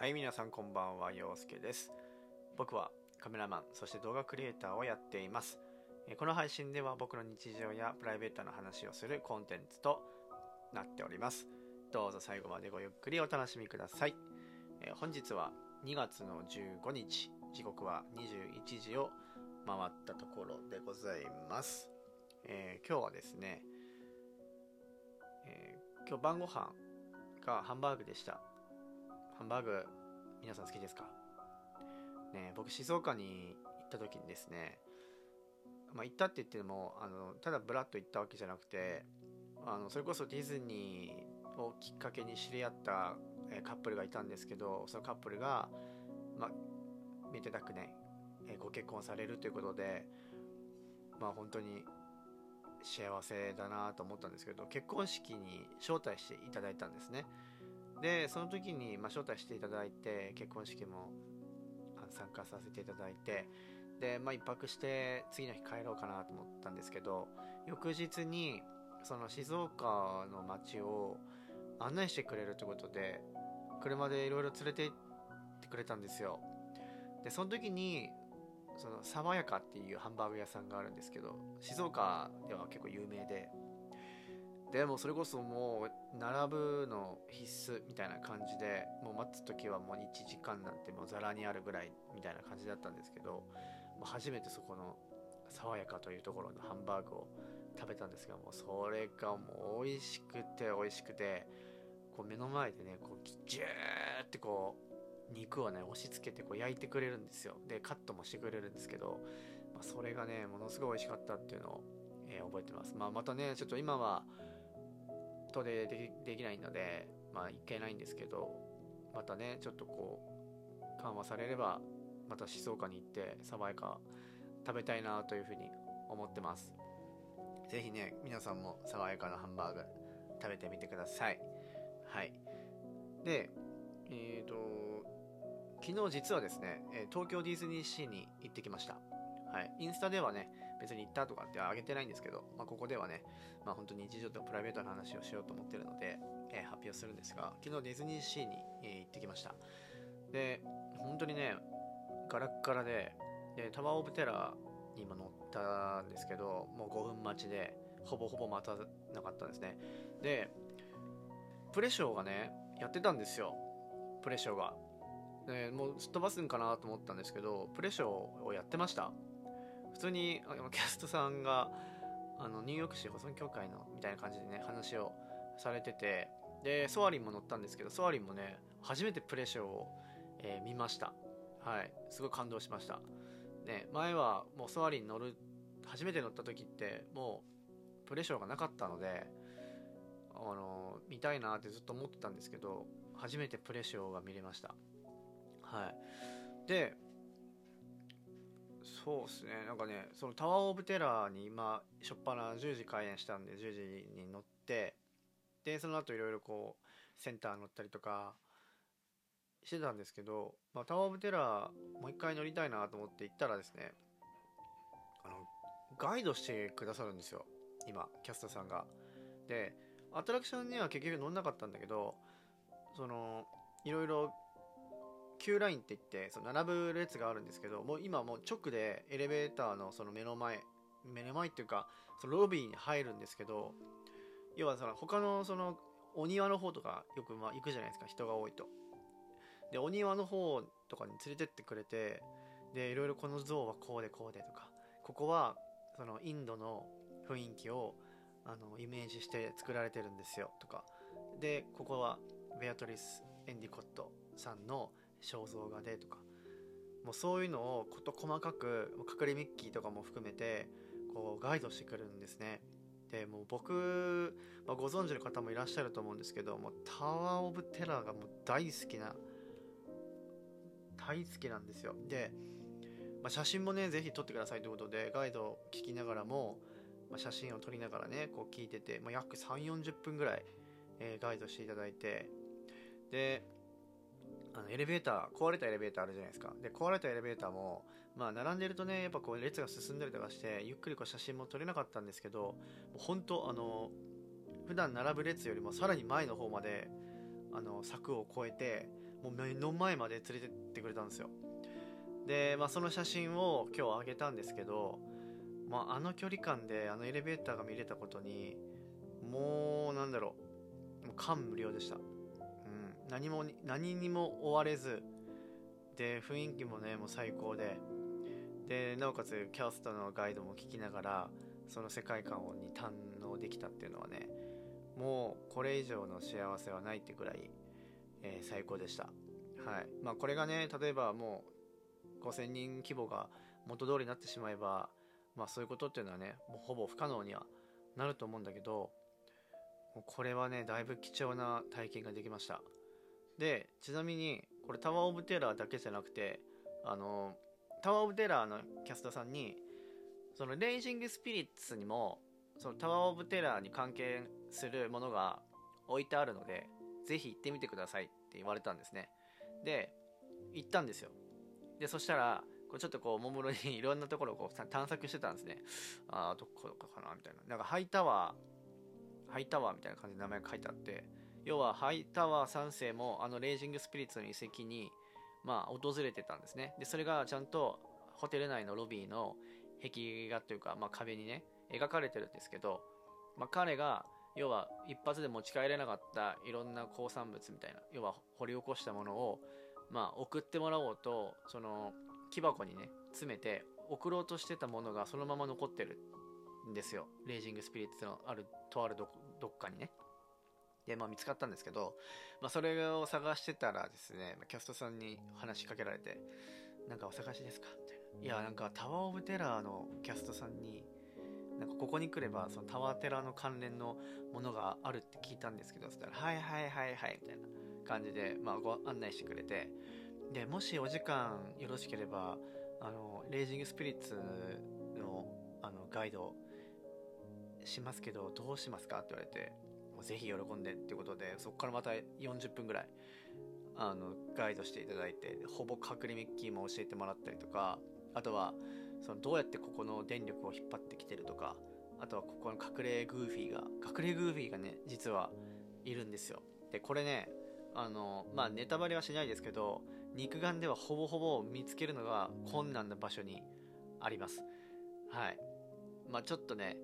はい皆さんこんばんは陽介です。僕はカメラマンそして動画クリエイターをやっています。この配信では僕の日常やプライベートな話をするコンテンツとなっております。どうぞ最後までごゆっくりお楽しみください。本日は2月の15日時刻は21時を回ったところでございます、えー今日はですね、えー今日晩ご飯がハンバーグでした。ハンバーグ皆さん好きですか？ね僕静岡に行った時にですねまあ行ったって言ってもあのただブラッと行ったわけじゃなくてあのそれこそディズニーをきっかけに知り合ったカップルがいたんですけどそのカップルがまあ見てたくねご結婚されるということでまあ本当に幸せだなと思ったんですけど結婚式に招待していただいたんですね。でその時に、まあ、招待していただいて結婚式も参加させていただいてで、まあ、一泊して次の日帰ろうかなと思ったんですけど翌日にその静岡の街を案内してくれるということで車でいろいろ連れて行ってくれたんですよ。でその時にその爽やかっていうハンバーグ屋さんがあるんですけど静岡では結構有名ででもそれこそもう並ぶの必須みたいな感じでもう待つ時はもう1時間なんてもうざらにあるぐらいみたいな感じだったんですけどもう初めてそこの爽やかというところのハンバーグを食べたんですがもうそれがもう美味しくて美味しくてこう目の前でねこうジューってこう肉をね押し付けてこう焼いてくれるんですよ。でカットもしてくれるんですけど、まあ、それがねものすごい美味しかったっていうのを、えー覚えてます、まあ、またねちょっと今は遠出でできないのでまあ行けないんですけどまたねちょっとこう緩和されればまた静岡に行って爽やか食べたいなというふうに思ってます。ぜひね皆さんも爽やかなハンバーグ食べてみてください。はい。でえーと昨日実はですね東京ディズニーシーに行ってきました。はい、インスタではね別に行ったとかってあげてないんですけど、まあ、ここではね、まあ、本当に日常とプライベートな話をしようと思ってるので、えー発表するんですが昨日ディズニーシーに、えー行ってきました。で本当にねガラッガラででタワー・オブ・テラーに今乗ったんですけどもう5分待ちでほぼほぼ待たなかったんですね。でプレショーがねやってたんですよ。プレショーが。でもうすっ飛ばすんかなと思ったんですけどプレショーをやってました。普通にキャストさんがあのニューヨーク市保存協会のみたいな感じでね話をされててでソアリンも乗ったんですけどソアリンもね初めてプレショーを、えー見ました。はい。すごい感動しました。ね前はもうソアリン乗る初めて乗った時ってもうプレショーがなかったのであの見たいなってずっと思ってたんですけど初めてプレショーが見れました。はい。でそうですね。なんかねそのタワー・オブ・テラーに今初っ端10時開園したんで10時に乗ってでその後いろいろこうセンター乗ったりとかしてたんですけど、まあ、タワー・オブ・テラーもう一回乗りたいなと思って行ったらですねあのガイドしてくださるんですよ。今キャストさんが。でアトラクションには結局乗んなかったんだけどそのいろいろ Q ラインって言ってその並ぶ列があるんですけどもう今もう直でエレベーターのその目の前目の前っていうかそのロビーに入るんですけど要はその他のそのお庭の方とかよくまあ行くじゃないですか人が多いと。でお庭の方とかに連れてってくれてでいろいろこの像はこうでこうでとかここはそのインドの雰囲気をあのイメージして作られてるんですよとか。でここはベアトリス・エンディコットさんの肖像画でとかもうそういうのを事細かく隠れミッキーとかも含めてこうガイドしてくるんですね。でもう僕、まあ、ご存知の方もいらっしゃると思うんですけどもタワー・オブ・テラーがもう大好きな大好きなんですよ。で、まあ、写真もねぜひ撮ってくださいということでガイドを聞きながらも、まあ、写真を撮りながらねこう聞いてて、まあ、約3 4 0分ぐらい、えーガイドしていただいてであのエレベーター壊れたエレベーターあるじゃないですか。で壊れたエレベーターもまあ並んでるとねやっぱこう列が進んだりとかしてゆっくりこう写真も撮れなかったんですけどもう本当あの普段並ぶ列よりもさらに前の方まであの柵を越えてもう目の前まで連れてってくれたんですよ。で、まあ、その写真を今日あげたんですけど、まあ、あの距離感であのエレベーターが見れたことにもうなんだろうもう感無量でした、何も何にも追われずで雰囲気もねもう最高で。でなおかつキャストのガイドも聞きながらその世界観に堪能できたっていうのはねもうこれ以上の幸せはないってくらい、えー、最高でした。はい。まあこれがね例えばもう5000人規模が元通りになってしまえばまあそういうことっていうのはねもうほぼ不可能にはなると思うんだけどこれはねだいぶ貴重な体験ができました。でちなみにこれタワー・オブ・テラーだけじゃなくてあのタワー・オブ・テラーのキャストさんにそのレイジング・スピリッツにもそのタワー・オブ・テラーに関係するものが置いてあるのでぜひ行ってみてくださいって言われたんですね。で行ったんですよ。でそしたらこうちょっとこうおもむろに いろんなところをこう探索してたんですね。ああどこかなみたいな。なんかハイタワーハイタワーみたいな感じで名前が書いてあって要はハイタワー3世もあのレイジングスピリッツの遺跡にまあ訪れてたんですね。でそれがちゃんとホテル内のロビーの壁画というか、まあ、壁にね描かれてるんですけど、まあ、彼が要は一発で持ち帰れなかったいろんな鉱産物みたいな要は掘り起こしたものを、まあ、送ってもらおうとその木箱にね詰めて送ろうとしてたものがそのまま残ってるんですよ。レイジングスピリッツのあるとあるどどっかにね。で、まあ、見つかったんですけど、まあ、それを探してたらですねキャストさんに話しかけられて「なんかお探しですか?」みたいな「いやなんかタワー・オブ・テラーのキャストさんになんかここに来ればそのタワーテラーの関連のものがあるって聞いたんですけどそしたら「はいはいはいはい」みたいな感じで、まあ、ご案内してくれて。でもしお時間よろしければあのレイジングスピリッツのあのガイドしますけどどうしますか？って言われて。ぜひ喜んでっていうことでそこからまた40分ぐらいあのガイドしていただいてほぼ隠れミッキーも教えてもらったりとかあとはそのどうやってここの電力を引っ張ってきてるとかあとはここの隠れグーフィーが隠れグーフィーがね実はいるんですよ。でこれねあのまあネタバレはしないですけど肉眼ではほぼほぼ見つけるのが困難な場所にあります。はい。まあちょっとね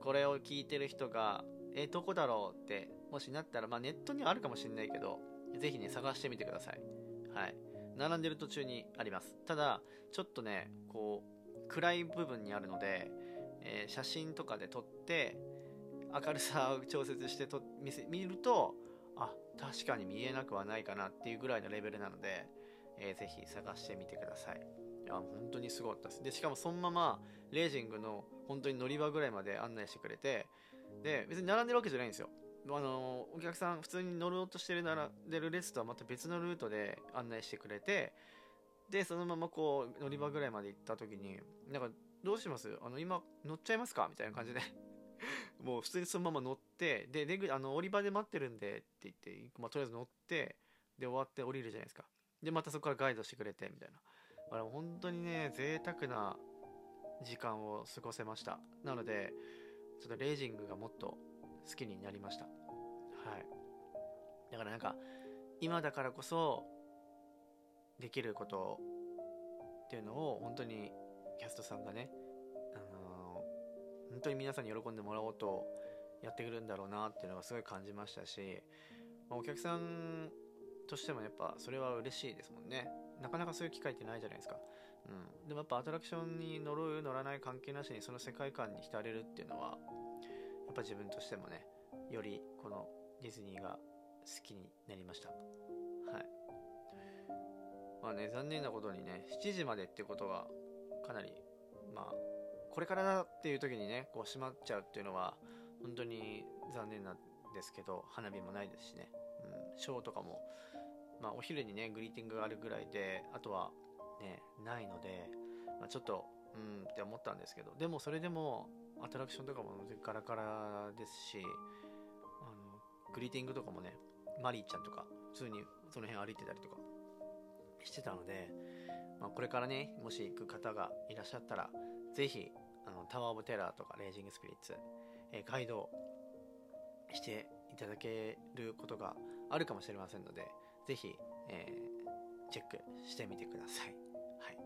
これを聞いてる人がえどこだろうってもしなったらまあネットにはあるかもしれないけどぜひね探してみてください。はい。並んでる途中にあります。ただちょっとねこう暗い部分にあるので、えー、写真とかで撮って明るさを調節してと見せ見るとあ確かに見えなくはないかなっていうぐらいのレベルなので、えー、ぜひ探してみてください。いや本当にすごかったです。でしかもそのままレージングの本当に乗り場ぐらいまで案内してくれてで別に並んでるわけじゃないんですよあのお客さん普通に乗ろうとしてる並んでる列とはまた別のルートで案内してくれてで、そのままこう、乗り場ぐらいまで行った時に、なんか、どうします？あの、今、乗っちゃいますか？みたいな感じで もう普通にそのまま乗って、で、出あの、降り場で待ってるんでって言って、まあ、とりあえず乗って、で、終わって降りるじゃないですか。で、またそこからガイドしてくれて、みたいな。あれ、本当にね、贅沢な時間を過ごせました。なので、ちょっとレイジングがもっと好きになりました。はい。だからなんか、今だからこそ、できることっていうのを本当にキャストさんがね、あのー、本当に皆さんに喜んでもらおうとやってくるんだろうなっていうのがすごい感じましたし、まあ、お客さんとしてもやっぱそれは嬉しいですもんねなかなかそういう機会ってないじゃないですか、うん、でもやっぱアトラクションに乗る乗らない関係なしにその世界観に浸れるっていうのはやっぱ自分としてもねよりこのディズニーが好きになりました。はい。まあね、残念なことにね、7時までってことがかなり、まあ、これからだっていう時にね、こう閉まっちゃうっていうのは、本当に残念なんですけど、花火もないですしね、うん、ショーとかも、まあ、お昼にね、グリーティングがあるぐらいで、あとはね、ないので、まあ、ちょっと、うんって思ったんですけど、でもそれでも、アトラクションとかもガラガラですし、あの、グリーティングとかもね、マリーちゃんとか、普通にその辺歩いてたりとかしてたので、まあ、これからね、もし行く方がいらっしゃったら、ぜひ、あの、タワーオブテラーとかレイジングスピリッツ、え、ガイドしていただけることがあるかもしれませんので、ぜひ、えー、チェックしてみてください。はい。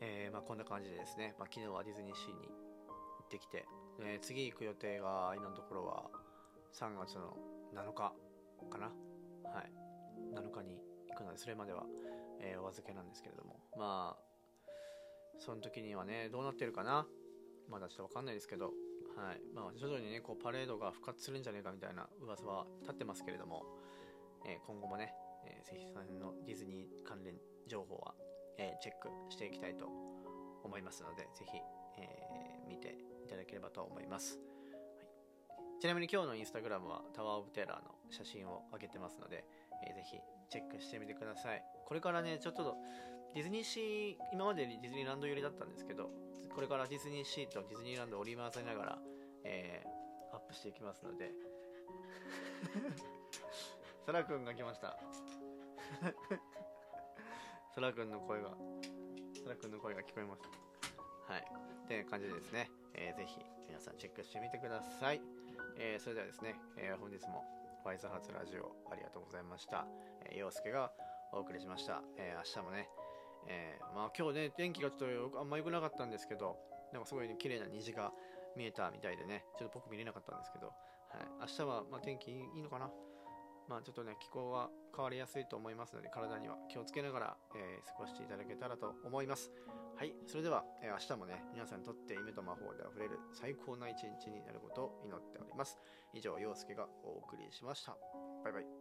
えー、まあ、こんな感じでですね、まあ、昨日はディズニーシーに行ってきて、えー、次行く予定が今のところは3月の7日かな。はい。7日に行くので、それまでは、えー、お預けなんですけれども、まあ、その時にはね、どうなってるかな。まだちょっとわかんないですけど、はい。まあ、徐々にね、こう、パレードが復活するんじゃねえかみたいな噂は立ってますけれども、えー、今後もね、えー、ぜひその辺のディズニー関連情報は、え、チェックしていきたいと思いますので、ぜひ、え、見ていただければと思います。ちなみに今日のインスタグラムはタワーオブテラーの写真を上げてますので、えー、ぜひチェックしてみてください。これからね、ちょっとディズニーシー、今までディズニーランド寄りだったんですけど、これからディズニーシーとディズニーランドを織り交ぜながら、えー、アップしていきますので、そらくんが来ました。そらくんの声が、そらくんの声が聞こえます。はい。って感じでですね、えー、ぜひ皆さんチェックしてみてください。えー、それではですね、えー、本日もワイズハーツラジオありがとうございました。えー、陽介がお送りしました。えー、明日もね、えー、まあ今日ね、天気がちょっとあんま良くなかったんですけど、なんかすごい、ね、綺麗な虹が見えたみたいでね、ちょっと僕見れなかったんですけど、はい、明日はまあ天気いいのかなまあちょっとね、気候は変わりやすいと思いますので、体には気をつけながら、えー、過ごしていただけたらと思います。はい、それでは、えー、明日もね、皆さんにとって夢と魔法で溢れる最高な一日になることを祈っております。以上、陽介がお送りしました。バイバイ。